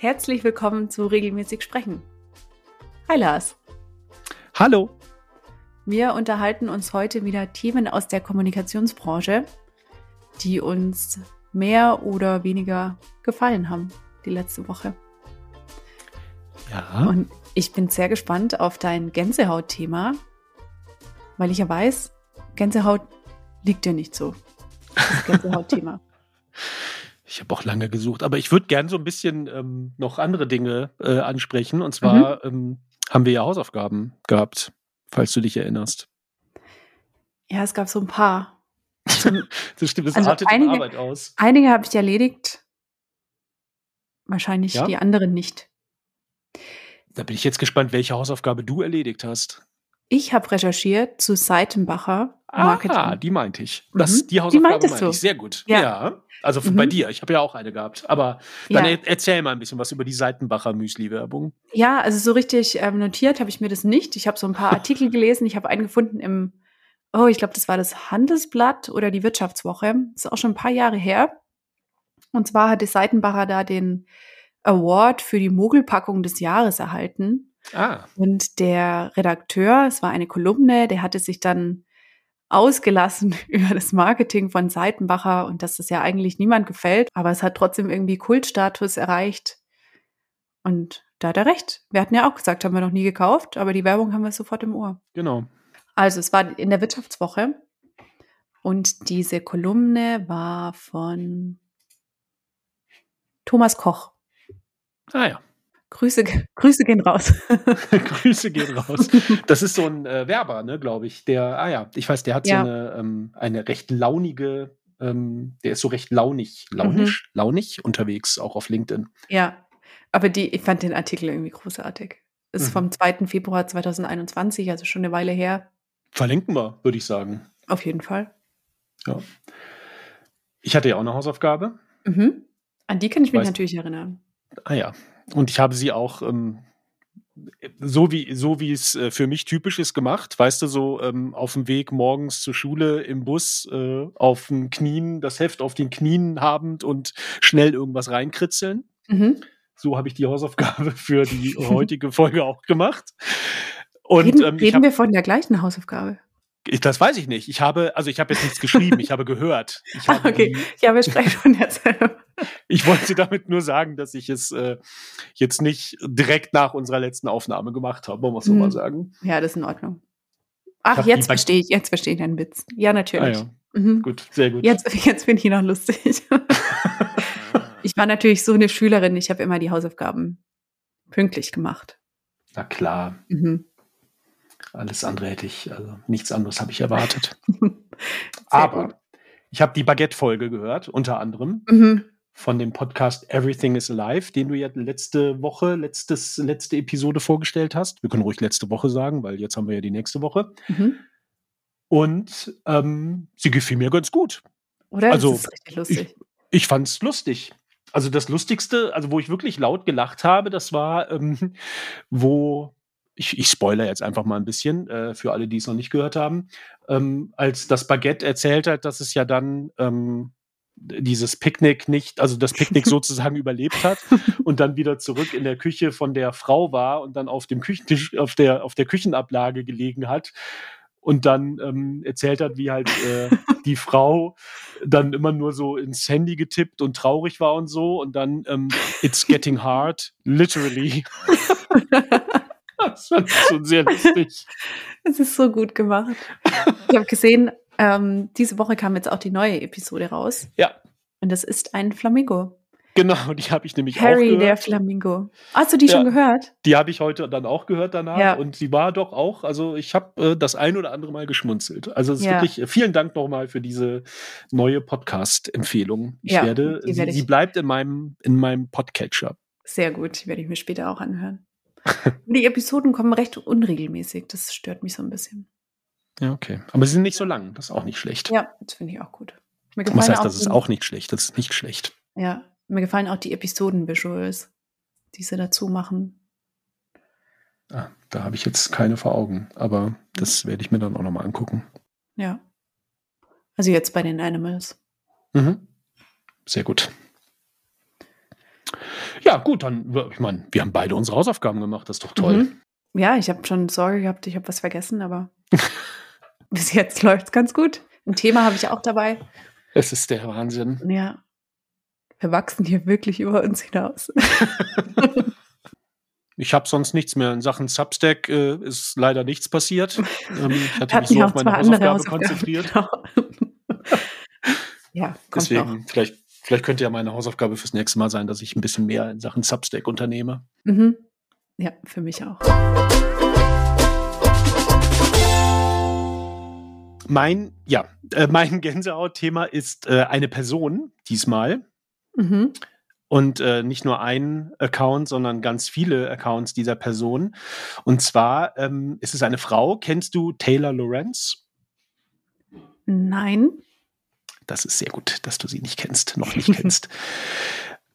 Herzlich willkommen zu Regelmäßig Sprechen. Hi Lars. Hallo. Wir unterhalten uns heute wieder Themen aus der Kommunikationsbranche, die uns mehr oder weniger gefallen haben die letzte Woche. Ja. Und ich bin sehr gespannt auf dein Gänsehaut-Thema, weil ich ja weiß, Gänsehaut liegt dir nicht so. Das Gänsehaut-Thema. Ich habe auch lange gesucht, aber ich würde gerne so ein bisschen ähm, noch andere Dinge äh, ansprechen. Und zwar mhm. ähm, haben wir ja Hausaufgaben gehabt, falls du dich erinnerst. Ja, es gab so ein paar. das stimmt, das also artet einige, Arbeit aus. Einige habe ich erledigt. Wahrscheinlich ja? die anderen nicht. Da bin ich jetzt gespannt, welche Hausaufgabe du erledigt hast. Ich habe recherchiert zu Seitenbacher Marketing. Ah, die meinte ich. Das, mhm. Die Hausaufgabe die meinte ich. Sehr gut. Ja. ja. Also mhm. bei dir. Ich habe ja auch eine gehabt. Aber dann ja. erzähl mal ein bisschen was über die Seitenbacher Müsli-Werbung. Ja, also so richtig ähm, notiert habe ich mir das nicht. Ich habe so ein paar Artikel gelesen. Ich habe einen gefunden im, oh, ich glaube, das war das Handelsblatt oder die Wirtschaftswoche. Das ist auch schon ein paar Jahre her. Und zwar hat die Seitenbacher da den Award für die Mogelpackung des Jahres erhalten. Ah. Und der Redakteur, es war eine Kolumne, der hatte sich dann ausgelassen über das Marketing von Seitenbacher und dass das ja eigentlich niemand gefällt, aber es hat trotzdem irgendwie Kultstatus erreicht. Und da hat er recht. Wir hatten ja auch gesagt, haben wir noch nie gekauft, aber die Werbung haben wir sofort im Ohr. Genau. Also es war in der Wirtschaftswoche und diese Kolumne war von Thomas Koch. Ah ja. Grüße, Grüße gehen raus. Grüße gehen raus. Das ist so ein äh, Werber, ne, glaube ich. Der, ah ja, ich weiß, der hat ja. so eine, ähm, eine recht launige, ähm, der ist so recht launig, launisch, mhm. launig unterwegs, auch auf LinkedIn. Ja, aber die, ich fand den Artikel irgendwie großartig. Ist mhm. vom 2. Februar 2021, also schon eine Weile her. Verlinken wir, würde ich sagen. Auf jeden Fall. Ja. Ich hatte ja auch eine Hausaufgabe. Mhm. An die kann ich mich weißt, natürlich erinnern. Ah ja, und ich habe sie auch ähm, so wie so wie es äh, für mich typisch ist gemacht, weißt du, so ähm, auf dem Weg morgens zur Schule im Bus äh, auf den Knien, das Heft auf den Knien habend und schnell irgendwas reinkritzeln. Mhm. So habe ich die Hausaufgabe für die heutige Folge auch gemacht. Und, reden, ähm, reden hab, wir von der gleichen Hausaufgabe? Ich, das weiß ich nicht. Ich habe, also ich habe jetzt nichts geschrieben, ich habe gehört. Ich habe okay, die, ja, wir sprechen von derselben. Ich wollte damit nur sagen, dass ich es äh, jetzt nicht direkt nach unserer letzten Aufnahme gemacht habe, wollen wir es so hm. mal sagen. Ja, das ist in Ordnung. Ach, jetzt verstehe ich, jetzt verstehe ich deinen Witz. Ja, natürlich. Ah, ja. Mhm. Gut, sehr gut. Jetzt, jetzt bin ich noch lustig. ich war natürlich so eine Schülerin, ich habe immer die Hausaufgaben pünktlich gemacht. Na klar. Mhm. Alles andere hätte ich, also nichts anderes habe ich erwartet. Aber gut. ich habe die Baguette-Folge gehört, unter anderem. Mhm von dem Podcast Everything is Alive, den du ja letzte Woche, letztes, letzte Episode vorgestellt hast. Wir können ruhig letzte Woche sagen, weil jetzt haben wir ja die nächste Woche. Mhm. Und ähm, sie gefiel mir ganz gut. Oder? Also, das ist richtig lustig. Ich, ich fand es lustig. Also das Lustigste, also wo ich wirklich laut gelacht habe, das war, ähm, wo ich, ich spoiler jetzt einfach mal ein bisschen äh, für alle, die es noch nicht gehört haben, ähm, als das Baguette erzählt hat, dass es ja dann ähm, dieses Picknick nicht, also das Picknick sozusagen überlebt hat und dann wieder zurück in der Küche von der Frau war und dann auf dem Küchentisch, auf der, auf der Küchenablage gelegen hat und dann ähm, erzählt hat, wie halt äh, die Frau dann immer nur so ins Handy getippt und traurig war und so und dann ähm, It's getting hard, literally. das fand ich schon sehr lustig. Es ist so gut gemacht. Ich habe gesehen, ähm, diese Woche kam jetzt auch die neue Episode raus. Ja. Und das ist ein Flamingo. Genau, die habe ich nämlich Harry, auch gehört. Harry, der Flamingo. Hast du die ja, schon gehört? Die habe ich heute dann auch gehört danach. Ja. Und sie war doch auch, also ich habe äh, das ein oder andere Mal geschmunzelt. Also es ist ja. wirklich, äh, vielen Dank nochmal für diese neue Podcast-Empfehlung. Ich ja, werde, sie, werde ich. sie bleibt in meinem, in meinem Podcatcher. Sehr gut, die werde ich mir später auch anhören. die Episoden kommen recht unregelmäßig. Das stört mich so ein bisschen. Ja, okay. Aber sie sind nicht so lang. Das ist auch nicht schlecht. Ja, das finde ich auch gut. Mir gefallen Was heißt, das ist auch nicht schlecht? Das ist nicht schlecht. Ja, mir gefallen auch die Episoden-Visuals, die sie dazu machen. Ah, da habe ich jetzt keine vor Augen, aber das werde ich mir dann auch nochmal angucken. Ja. Also jetzt bei den Animals. Mhm. Sehr gut. Ja, gut, dann, ich meine, wir haben beide unsere Hausaufgaben gemacht, das ist doch toll. Mhm. Ja, ich habe schon Sorge gehabt, ich habe was vergessen, aber bis jetzt läuft es ganz gut. Ein Thema habe ich auch dabei. Es ist der Wahnsinn. Ja. Wir wachsen hier wirklich über uns hinaus. Ich habe sonst nichts mehr. In Sachen Substack äh, ist leider nichts passiert. Ähm, ich hatte mich so auf meine Hausaufgabe, Hausaufgabe konzentriert. Genau. ja, Deswegen, noch. vielleicht, vielleicht könnte ja meine Hausaufgabe fürs nächste Mal sein, dass ich ein bisschen mehr in Sachen Substack unternehme. Mhm. Ja, für mich auch. Mein, ja, äh, mein Gänsehaut-Thema ist äh, eine Person diesmal. Mhm und äh, nicht nur ein Account, sondern ganz viele Accounts dieser Person. Und zwar ähm, ist es eine Frau. Kennst du Taylor Lorenz? Nein. Das ist sehr gut, dass du sie nicht kennst, noch nicht kennst.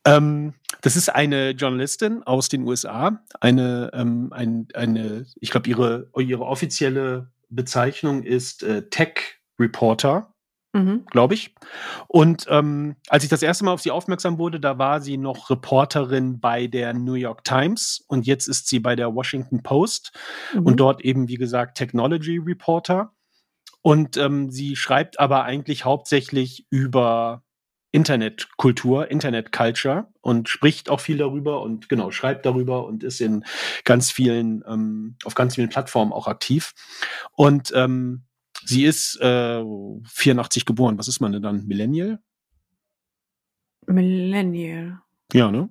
Ähm, das ist eine Journalistin aus den USA. Eine, ähm, ein, eine ich glaube, ihre, ihre offizielle Bezeichnung ist äh, Tech Reporter mhm. glaube ich. Und ähm, als ich das erste Mal auf sie aufmerksam wurde, da war sie noch Reporterin bei der New York Times und jetzt ist sie bei der Washington Post mhm. und dort eben, wie gesagt, Technology Reporter. Und ähm, sie schreibt aber eigentlich hauptsächlich über Internetkultur, Internet-Culture und spricht auch viel darüber und genau, schreibt darüber und ist in ganz vielen, ähm, auf ganz vielen Plattformen auch aktiv. Und ähm, Sie ist äh, 84 geboren. Was ist man denn dann? Millennial? Millennial. Ja, ne?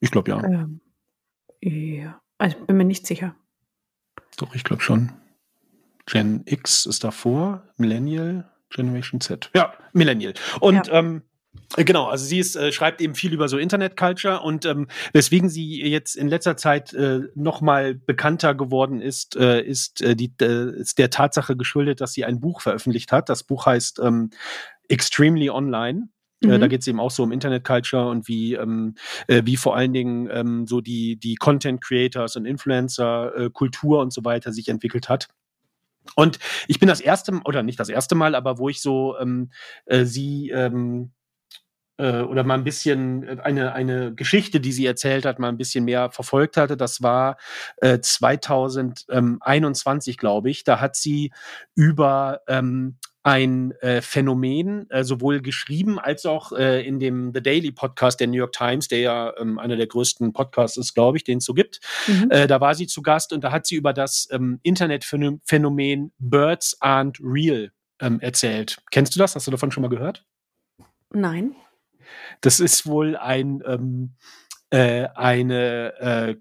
Ich glaube ja. Ähm, ja. Also bin mir nicht sicher. Doch, ich glaube schon. Gen X ist davor, Millennial, Generation Z. Ja, Millennial. Und ja. ähm, äh, genau, also sie ist, äh, schreibt eben viel über so Internet-Culture und ähm, weswegen sie jetzt in letzter Zeit äh, nochmal bekannter geworden ist, äh, ist, äh, die, äh, ist der Tatsache geschuldet, dass sie ein Buch veröffentlicht hat. Das Buch heißt ähm, Extremely Online. Äh, mhm. da geht es eben auch so um Internet Culture und wie, ähm, äh, wie vor allen Dingen ähm, so die, die Content Creators und Influencer, äh, Kultur und so weiter sich entwickelt hat. Und ich bin das erste, oder nicht das erste Mal, aber wo ich so ähm, äh, sie ähm, äh, oder mal ein bisschen äh, eine, eine Geschichte, die sie erzählt hat, mal ein bisschen mehr verfolgt hatte. Das war äh, 2021, glaube ich. Da hat sie über ähm, ein äh, Phänomen, äh, sowohl geschrieben als auch äh, in dem The Daily Podcast der New York Times, der ja ähm, einer der größten Podcasts ist, glaube ich, den es so gibt. Mhm. Äh, da war sie zu Gast und da hat sie über das ähm, Internetphänomen Birds aren't real ähm, erzählt. Kennst du das? Hast du davon schon mal gehört? Nein. Das ist wohl ein, ähm, äh, eine, äh,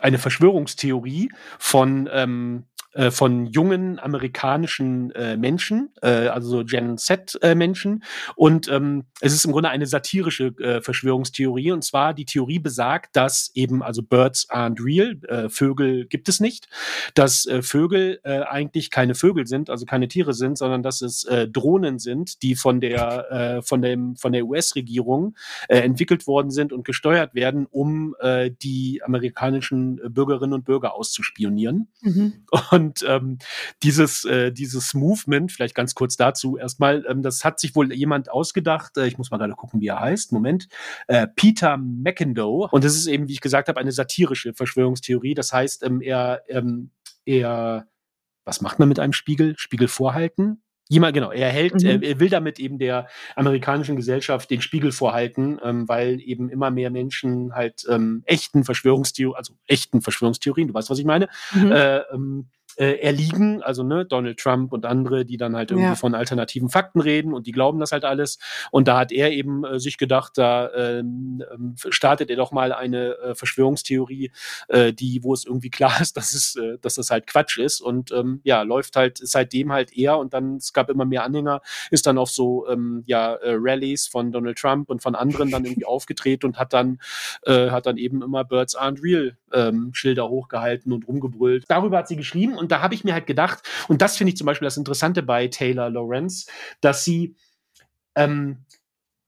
eine Verschwörungstheorie von ähm, äh, von jungen amerikanischen äh, Menschen, äh, also so Gen Z-Menschen. Äh, und ähm, es ist im Grunde eine satirische äh, Verschwörungstheorie. Und zwar die Theorie besagt, dass eben, also Birds aren't real, äh, Vögel gibt es nicht, dass äh, Vögel äh, eigentlich keine Vögel sind, also keine Tiere sind, sondern dass es äh, Drohnen sind, die von der, äh, von dem, von der US-Regierung äh, entwickelt worden sind und gesteuert werden, um äh, die amerikanischen Bürgerinnen und Bürger auszuspionieren. Mhm. Und und ähm, dieses, äh, dieses Movement, vielleicht ganz kurz dazu erstmal, ähm, das hat sich wohl jemand ausgedacht. Äh, ich muss mal gerade gucken, wie er heißt. Moment. Äh, Peter McIndoe. Und das ist eben, wie ich gesagt habe, eine satirische Verschwörungstheorie. Das heißt, ähm, er, ähm, er, was macht man mit einem Spiegel? Spiegel vorhalten? Jemand, genau, er hält, mhm. er will damit eben der amerikanischen Gesellschaft den Spiegel vorhalten, ähm, weil eben immer mehr Menschen halt ähm, echten Verschwörungstheorien, also echten Verschwörungstheorien, du weißt, was ich meine, mhm. äh, ähm, äh, erliegen, also ne, Donald Trump und andere, die dann halt irgendwie ja. von alternativen Fakten reden und die glauben das halt alles. Und da hat er eben äh, sich gedacht, da ähm, ähm startet er doch mal eine äh, Verschwörungstheorie, äh, die, wo es irgendwie klar ist, dass es, äh, dass das halt Quatsch ist und ähm, ja, läuft halt seitdem halt eher und dann es gab immer mehr Anhänger, ist dann auf so ähm, ja äh, Rallies von Donald Trump und von anderen dann irgendwie aufgetreten und hat dann äh, hat dann eben immer Birds aren't real ähm, Schilder hochgehalten und rumgebrüllt. Darüber hat sie geschrieben und da habe ich mir halt gedacht, und das finde ich zum Beispiel das Interessante bei Taylor Lawrence, dass sie ähm,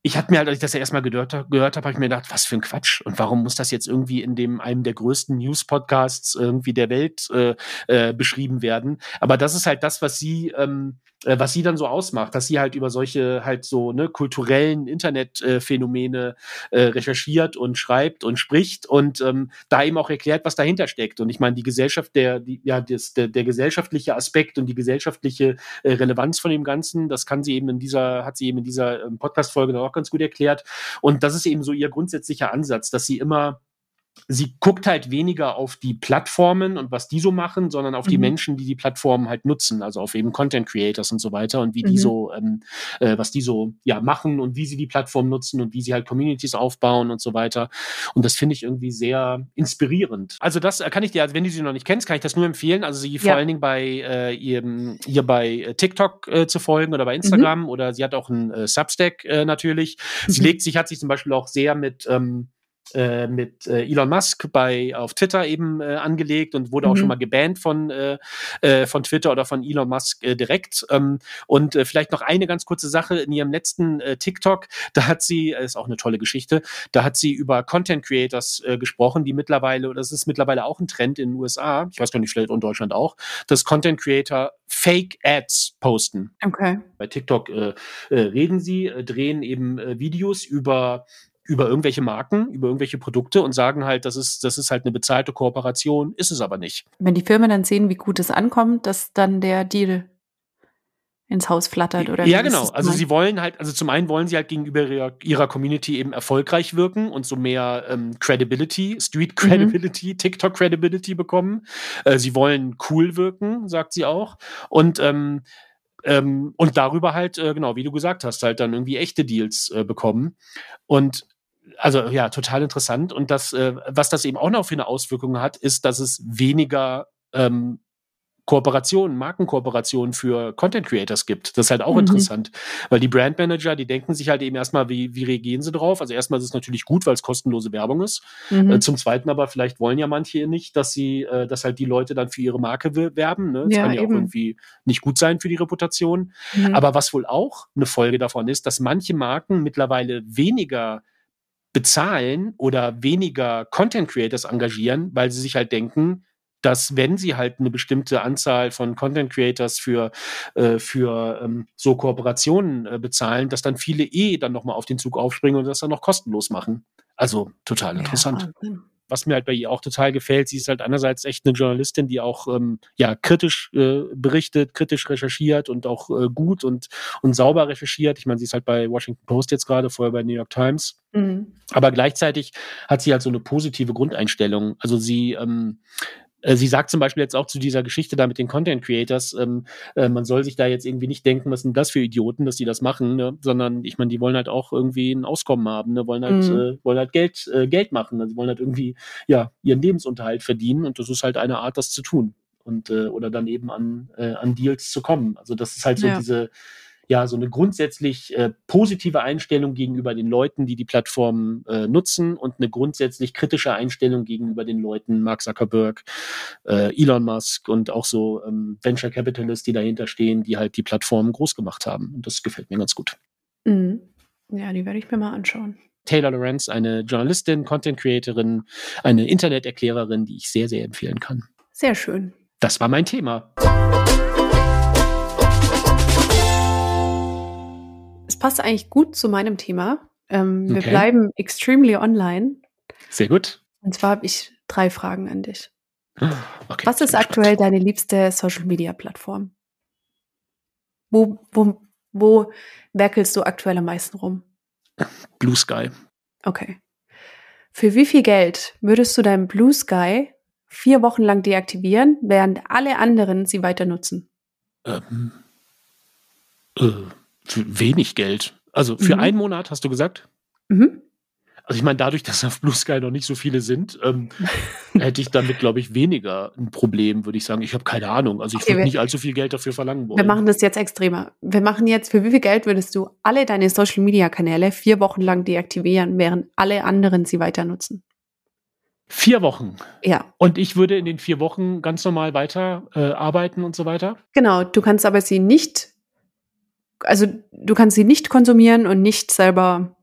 ich hatte mir halt, als ich das ja erstmal gehört, gehört habe, habe ich mir gedacht, was für ein Quatsch. Und warum muss das jetzt irgendwie in dem einem der größten News-Podcasts irgendwie der Welt äh, äh, beschrieben werden? Aber das ist halt das, was sie, ähm, äh, was sie dann so ausmacht, dass sie halt über solche halt so ne, kulturellen Internetphänomene äh, recherchiert und schreibt und spricht und ähm, da eben auch erklärt, was dahinter steckt. Und ich meine, die Gesellschaft, der, die, ja, das, der, der gesellschaftliche Aspekt und die gesellschaftliche äh, Relevanz von dem Ganzen, das kann sie eben in dieser, hat sie eben in dieser ähm, Podcast-Folge noch ganz gut erklärt. Und das ist eben so ihr grundsätzlicher Ansatz, dass sie immer sie guckt halt weniger auf die Plattformen und was die so machen, sondern auf mhm. die Menschen, die die Plattformen halt nutzen, also auf eben Content Creators und so weiter und wie mhm. die so, ähm, äh, was die so ja machen und wie sie die Plattform nutzen und wie sie halt Communities aufbauen und so weiter. Und das finde ich irgendwie sehr inspirierend. Also das kann ich dir, also wenn du sie noch nicht kennst, kann ich das nur empfehlen. Also sie ja. vor allen Dingen bei äh, ihrem, ihr bei äh, TikTok äh, zu folgen oder bei mhm. Instagram mhm. oder sie hat auch einen äh, Substack äh, natürlich. Sie mhm. legt sich, hat sich zum Beispiel auch sehr mit ähm, äh, mit äh, Elon Musk bei auf Twitter eben äh, angelegt und wurde mhm. auch schon mal gebannt von äh, äh, von Twitter oder von Elon Musk äh, direkt. Ähm, und vielleicht noch eine ganz kurze Sache in ihrem letzten TikTok, da hat sie, ist auch eine tolle Geschichte, da hat sie über Content Creators gesprochen, die mittlerweile, das ist mittlerweile auch ein Trend in den USA, ich weiß gar nicht, vielleicht in Deutschland auch, dass Content Creator Fake Ads posten. Okay. Bei TikTok reden sie, drehen eben Videos über über irgendwelche Marken, über irgendwelche Produkte und sagen halt, das ist, das ist halt eine bezahlte Kooperation, ist es aber nicht. Wenn die Firmen dann sehen, wie gut es ankommt, dass dann der Deal ins Haus flattert oder ja genau also sie wollen halt also zum einen wollen sie halt gegenüber ihrer, ihrer Community eben erfolgreich wirken und so mehr ähm, Credibility Street mhm. Credibility mhm. TikTok Credibility bekommen äh, sie wollen cool wirken sagt sie auch und ähm, ähm, und darüber halt äh, genau wie du gesagt hast halt dann irgendwie echte Deals äh, bekommen und also ja, total interessant. Und das, äh, was das eben auch noch für eine Auswirkung hat, ist, dass es weniger ähm, Kooperationen, Markenkooperationen für Content Creators gibt. Das ist halt auch mhm. interessant, weil die Brandmanager, die denken sich halt eben erstmal, wie, wie reagieren sie drauf? Also erstmal ist es natürlich gut, weil es kostenlose Werbung ist. Mhm. Äh, zum Zweiten aber vielleicht wollen ja manche nicht, dass sie, äh, dass halt die Leute dann für ihre Marke werben. Ne? Das ja, kann ja eben. auch irgendwie nicht gut sein für die Reputation. Mhm. Aber was wohl auch eine Folge davon ist, dass manche Marken mittlerweile weniger bezahlen oder weniger Content Creators engagieren, weil sie sich halt denken, dass wenn sie halt eine bestimmte Anzahl von Content Creators für, äh, für ähm, so Kooperationen äh, bezahlen, dass dann viele eh dann nochmal auf den Zug aufspringen und das dann noch kostenlos machen. Also total interessant. Ja, was mir halt bei ihr auch total gefällt, sie ist halt einerseits echt eine Journalistin, die auch ähm, ja kritisch äh, berichtet, kritisch recherchiert und auch äh, gut und, und sauber recherchiert. Ich meine, sie ist halt bei Washington Post jetzt gerade, vorher bei New York Times. Mhm. Aber gleichzeitig hat sie halt so eine positive Grundeinstellung. Also sie ähm, äh, sie sagt zum Beispiel jetzt auch zu dieser Geschichte da mit den Content Creators, ähm, äh, man soll sich da jetzt irgendwie nicht denken, was sind das für Idioten, dass die das machen, ne? sondern ich meine, die wollen halt auch irgendwie ein Auskommen haben, ne? wollen halt, mhm. äh, wollen halt Geld, äh, Geld machen, also wollen halt irgendwie ja ihren Lebensunterhalt verdienen und das ist halt eine Art, das zu tun und äh, oder dann eben an, äh, an Deals zu kommen. Also das ist halt so ja. diese ja so eine grundsätzlich äh, positive Einstellung gegenüber den Leuten, die die Plattform äh, nutzen und eine grundsätzlich kritische Einstellung gegenüber den Leuten, Mark Zuckerberg, äh, Elon Musk und auch so ähm, Venture Capitalists, die dahinter stehen, die halt die Plattform groß gemacht haben. Und das gefällt mir ganz gut. Mhm. Ja, die werde ich mir mal anschauen. Taylor Lorenz, eine Journalistin, Content Creatorin, eine Interneterklärerin, die ich sehr, sehr empfehlen kann. Sehr schön. Das war mein Thema. Es passt eigentlich gut zu meinem Thema. Ähm, wir okay. bleiben extremely online. Sehr gut. Und zwar habe ich drei Fragen an dich. Okay, Was ist aktuell deine liebste Social Media Plattform? Wo, wo, wo werkelst du aktuell am meisten rum? Blue Sky. Okay. Für wie viel Geld würdest du deinen Blue Sky vier Wochen lang deaktivieren, während alle anderen sie weiter nutzen? Ähm, äh, wenig Geld. Also für mhm. einen Monat, hast du gesagt? Mhm. Also ich meine, dadurch, dass auf Blue Sky noch nicht so viele sind, ähm, hätte ich damit, glaube ich, weniger ein Problem, würde ich sagen. Ich habe keine Ahnung. Also ich okay, würde nicht allzu viel Geld dafür verlangen wollen. Wir machen das jetzt extremer. Wir machen jetzt, für wie viel Geld würdest du alle deine Social-Media-Kanäle vier Wochen lang deaktivieren, während alle anderen sie weiter nutzen? Vier Wochen. Ja. Und ich würde in den vier Wochen ganz normal weiter äh, arbeiten und so weiter. Genau, du kannst aber sie nicht also du kannst sie nicht konsumieren und nicht selber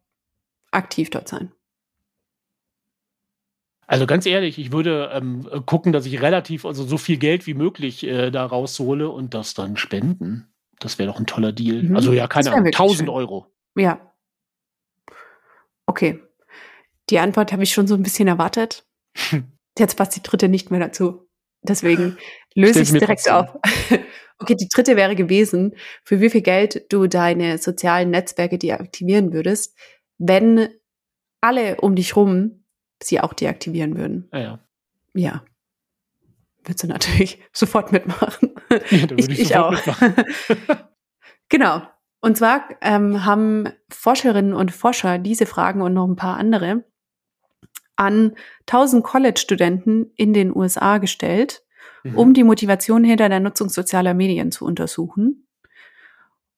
aktiv dort sein. Also ganz ehrlich, ich würde ähm, gucken, dass ich relativ, also so viel Geld wie möglich äh, da raushole und das dann spenden. Das wäre doch ein toller Deal. Mhm. Also ja, keine Ahnung, 1000 Euro. Ja. Okay. Die Antwort habe ich schon so ein bisschen erwartet. Jetzt passt die dritte nicht mehr dazu. Deswegen löse ich es direkt auf. okay, die dritte wäre gewesen, für wie viel Geld du deine sozialen Netzwerke deaktivieren würdest, wenn alle um dich rum sie auch deaktivieren würden. Ah, ja. Ja. Würdest du natürlich sofort mitmachen. Ja, ich, ich, ich auch. genau. Und zwar ähm, haben Forscherinnen und Forscher diese Fragen und noch ein paar andere an 1000 College-Studenten in den USA gestellt, mhm. um die Motivation hinter der Nutzung sozialer Medien zu untersuchen.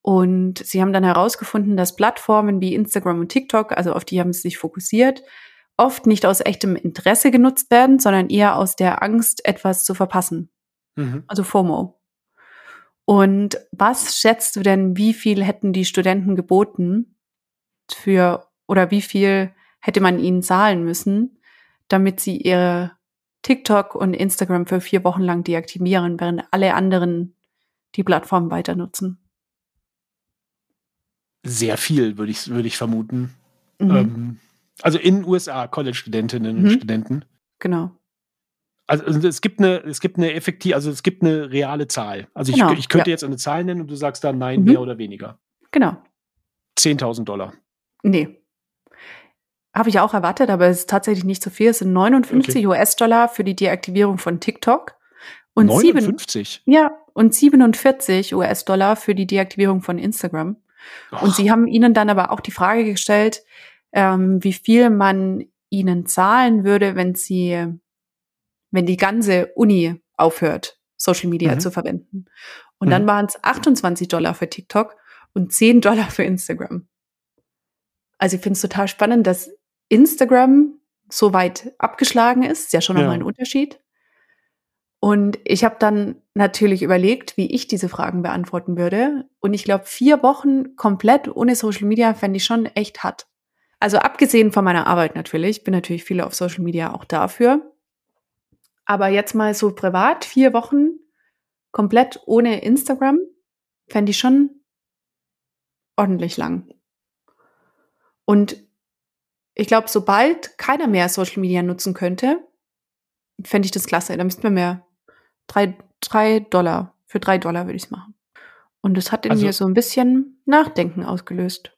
Und sie haben dann herausgefunden, dass Plattformen wie Instagram und TikTok, also auf die haben sie sich fokussiert, oft nicht aus echtem Interesse genutzt werden, sondern eher aus der Angst, etwas zu verpassen. Mhm. Also FOMO. Und was schätzt du denn, wie viel hätten die Studenten geboten für oder wie viel hätte man ihnen zahlen müssen, damit sie ihre TikTok und Instagram für vier Wochen lang deaktivieren, während alle anderen die Plattform weiter nutzen? Sehr viel, würde ich, würde ich vermuten. Mhm. Ähm, also in den USA, College-Studentinnen und mhm. Studenten. Genau. Also, also es gibt eine, es gibt eine effektiv, also es gibt eine reale Zahl. Also genau. ich, ich könnte ja. jetzt eine Zahl nennen und du sagst dann nein, mhm. mehr oder weniger. Genau. 10.000 Dollar. Nee. Habe ich auch erwartet, aber es ist tatsächlich nicht so viel. Es sind 59 okay. US-Dollar für die Deaktivierung von TikTok. Und 59? 7, ja, und 47 US-Dollar für die Deaktivierung von Instagram. Och. Und sie haben ihnen dann aber auch die Frage gestellt, ähm, wie viel man ihnen zahlen würde, wenn sie, wenn die ganze Uni aufhört, Social Media mhm. zu verwenden. Und mhm. dann waren es 28 Dollar für TikTok und 10 Dollar für Instagram. Also ich finde es total spannend, dass Instagram so weit abgeschlagen ist. Ist ja schon nochmal ja. ein Unterschied. Und ich habe dann natürlich überlegt, wie ich diese Fragen beantworten würde. Und ich glaube, vier Wochen komplett ohne Social Media fände ich schon echt hart. Also abgesehen von meiner Arbeit natürlich, bin natürlich viele auf Social Media auch dafür. Aber jetzt mal so privat, vier Wochen komplett ohne Instagram, fände ich schon ordentlich lang. Und ich glaube, sobald keiner mehr Social Media nutzen könnte, fände ich das klasse. Da müssten wir mehr. Drei, drei Dollar. Für drei Dollar würde ich es machen. Und das hat in also, mir so ein bisschen Nachdenken ausgelöst.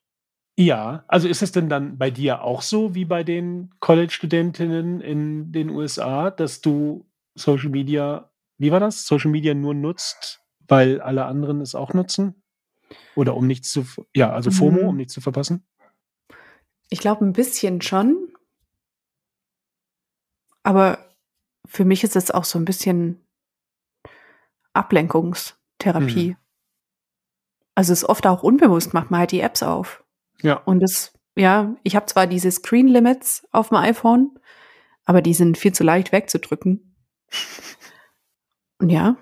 Ja, also ist es denn dann bei dir auch so wie bei den College-Studentinnen in den USA, dass du Social Media, wie war das? Social Media nur nutzt, weil alle anderen es auch nutzen? Oder um nichts zu, ja, also FOMO, mhm. um nichts zu verpassen? Ich glaube ein bisschen schon. Aber für mich ist es auch so ein bisschen Ablenkungstherapie. Mhm. Also es ist oft auch unbewusst, macht man halt die Apps auf. Ja. Und das, ja, ich habe zwar diese Screen Limits auf dem iPhone, aber die sind viel zu leicht wegzudrücken. Und ja,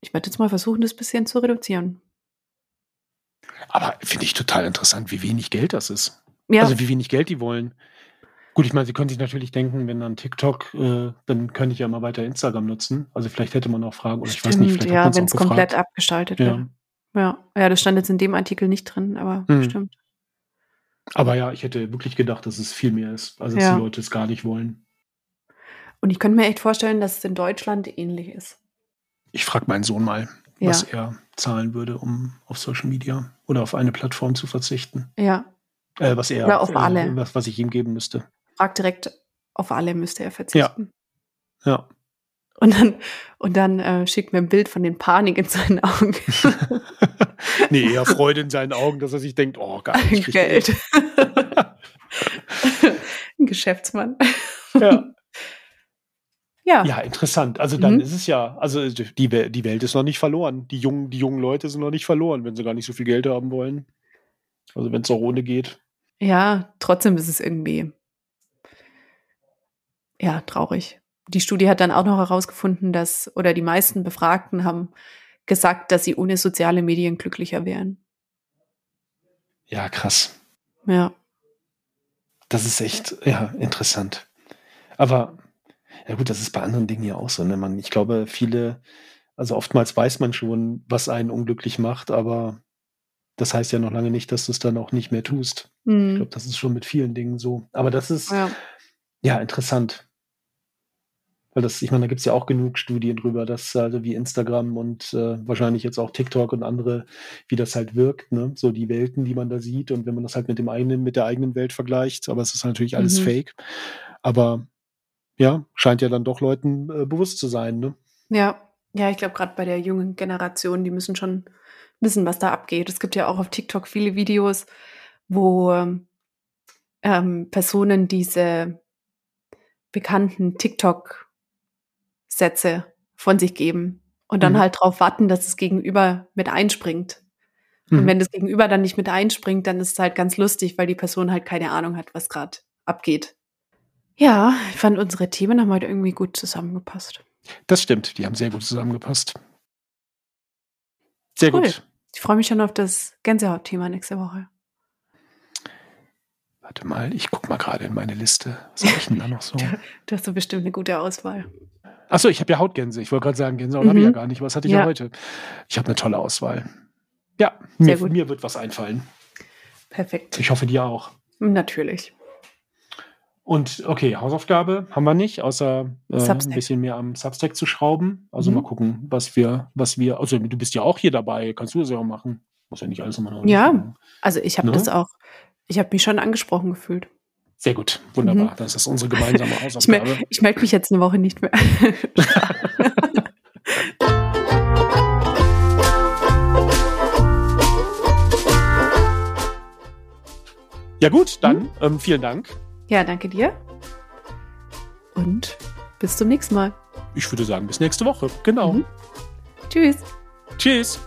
ich werde jetzt mal versuchen, das bisschen zu reduzieren. Aber finde ich total interessant, wie wenig Geld das ist. Ja. Also wie wenig Geld die wollen. Gut, ich meine, sie können sich natürlich denken, wenn dann TikTok, äh, dann könnte ich ja mal weiter Instagram nutzen. Also vielleicht hätte man auch Fragen, oder Stimmt, ich weiß nicht, vielleicht ja, wenn es komplett abgestaltet ja. wird. Ja. ja, das stand jetzt in dem Artikel nicht drin, aber hm. stimmt. Aber ja, ich hätte wirklich gedacht, dass es viel mehr ist, also dass ja. die Leute es gar nicht wollen. Und ich könnte mir echt vorstellen, dass es in Deutschland ähnlich ist. Ich frage meinen Sohn mal, ja. was er zahlen würde, um auf Social Media oder auf eine Plattform zu verzichten. Ja. Äh, was er, oder auf alle. Äh, was, was ich ihm geben müsste. Frag direkt, auf alle müsste er verzichten. Ja. Ja. Und dann, und dann äh, schickt mir ein Bild von den Panik in seinen Augen. nee, eher Freude in seinen Augen, dass er sich denkt, oh, nicht. Geld. ein Geschäftsmann. Ja. Ja. ja, interessant. Also dann mhm. ist es ja, also die, die Welt ist noch nicht verloren. Die jungen, die jungen Leute sind noch nicht verloren, wenn sie gar nicht so viel Geld haben wollen. Also wenn es auch ohne geht. Ja, trotzdem ist es irgendwie ja traurig die Studie hat dann auch noch herausgefunden, dass, oder die meisten Befragten haben gesagt, dass sie ohne soziale Medien glücklicher wären. Ja, krass. Ja. Das ist echt, ja, interessant. Aber, ja gut, das ist bei anderen Dingen ja auch so. Ne? Man, ich glaube, viele, also oftmals weiß man schon, was einen unglücklich macht, aber das heißt ja noch lange nicht, dass du es dann auch nicht mehr tust. Mhm. Ich glaube, das ist schon mit vielen Dingen so. Aber das ist ja, ja interessant. Weil das, ich meine, da gibt es ja auch genug Studien drüber, dass also wie Instagram und äh, wahrscheinlich jetzt auch TikTok und andere, wie das halt wirkt, ne? So die Welten, die man da sieht und wenn man das halt mit dem eigenen, mit der eigenen Welt vergleicht, aber es ist natürlich alles mhm. fake. Aber ja, scheint ja dann doch Leuten äh, bewusst zu sein, ne? Ja, ja, ich glaube, gerade bei der jungen Generation, die müssen schon wissen, was da abgeht. Es gibt ja auch auf TikTok viele Videos, wo ähm, Personen diese bekannten TikTok Sätze von sich geben und dann mhm. halt darauf warten, dass das Gegenüber mit einspringt. Mhm. Und wenn das Gegenüber dann nicht mit einspringt, dann ist es halt ganz lustig, weil die Person halt keine Ahnung hat, was gerade abgeht. Ja, ich fand unsere Themen haben heute irgendwie gut zusammengepasst. Das stimmt, die haben sehr gut zusammengepasst. Sehr cool. gut. Ich freue mich schon auf das Gänsehautthema nächste Woche. Warte mal, ich gucke mal gerade in meine Liste. Was habe ich denn da noch so? du hast so bestimmt eine gute Auswahl. Achso, ich habe ja Hautgänse. Ich wollte gerade sagen, Gänsehaut mhm. habe ich ja gar nicht. Was hatte ich ja, ja heute? Ich habe eine tolle Auswahl. Ja, mir, mir, wird was einfallen. Perfekt. Ich hoffe, dir auch. Natürlich. Und okay, Hausaufgabe haben wir nicht, außer äh, ein bisschen mehr am Substack zu schrauben. Also mhm. mal gucken, was wir, was wir, also du bist ja auch hier dabei, kannst du das ja auch machen. Muss ja nicht alles immer noch. Ja, machen. also ich habe ne? das auch, ich habe mich schon angesprochen gefühlt. Sehr gut, wunderbar. Mhm. Das ist unsere gemeinsame Hausaufgabe. Ich, me ich melde mich jetzt eine Woche nicht mehr. ja gut, dann mhm. ähm, vielen Dank. Ja, danke dir. Und bis zum nächsten Mal. Ich würde sagen, bis nächste Woche. Genau. Mhm. Tschüss. Tschüss.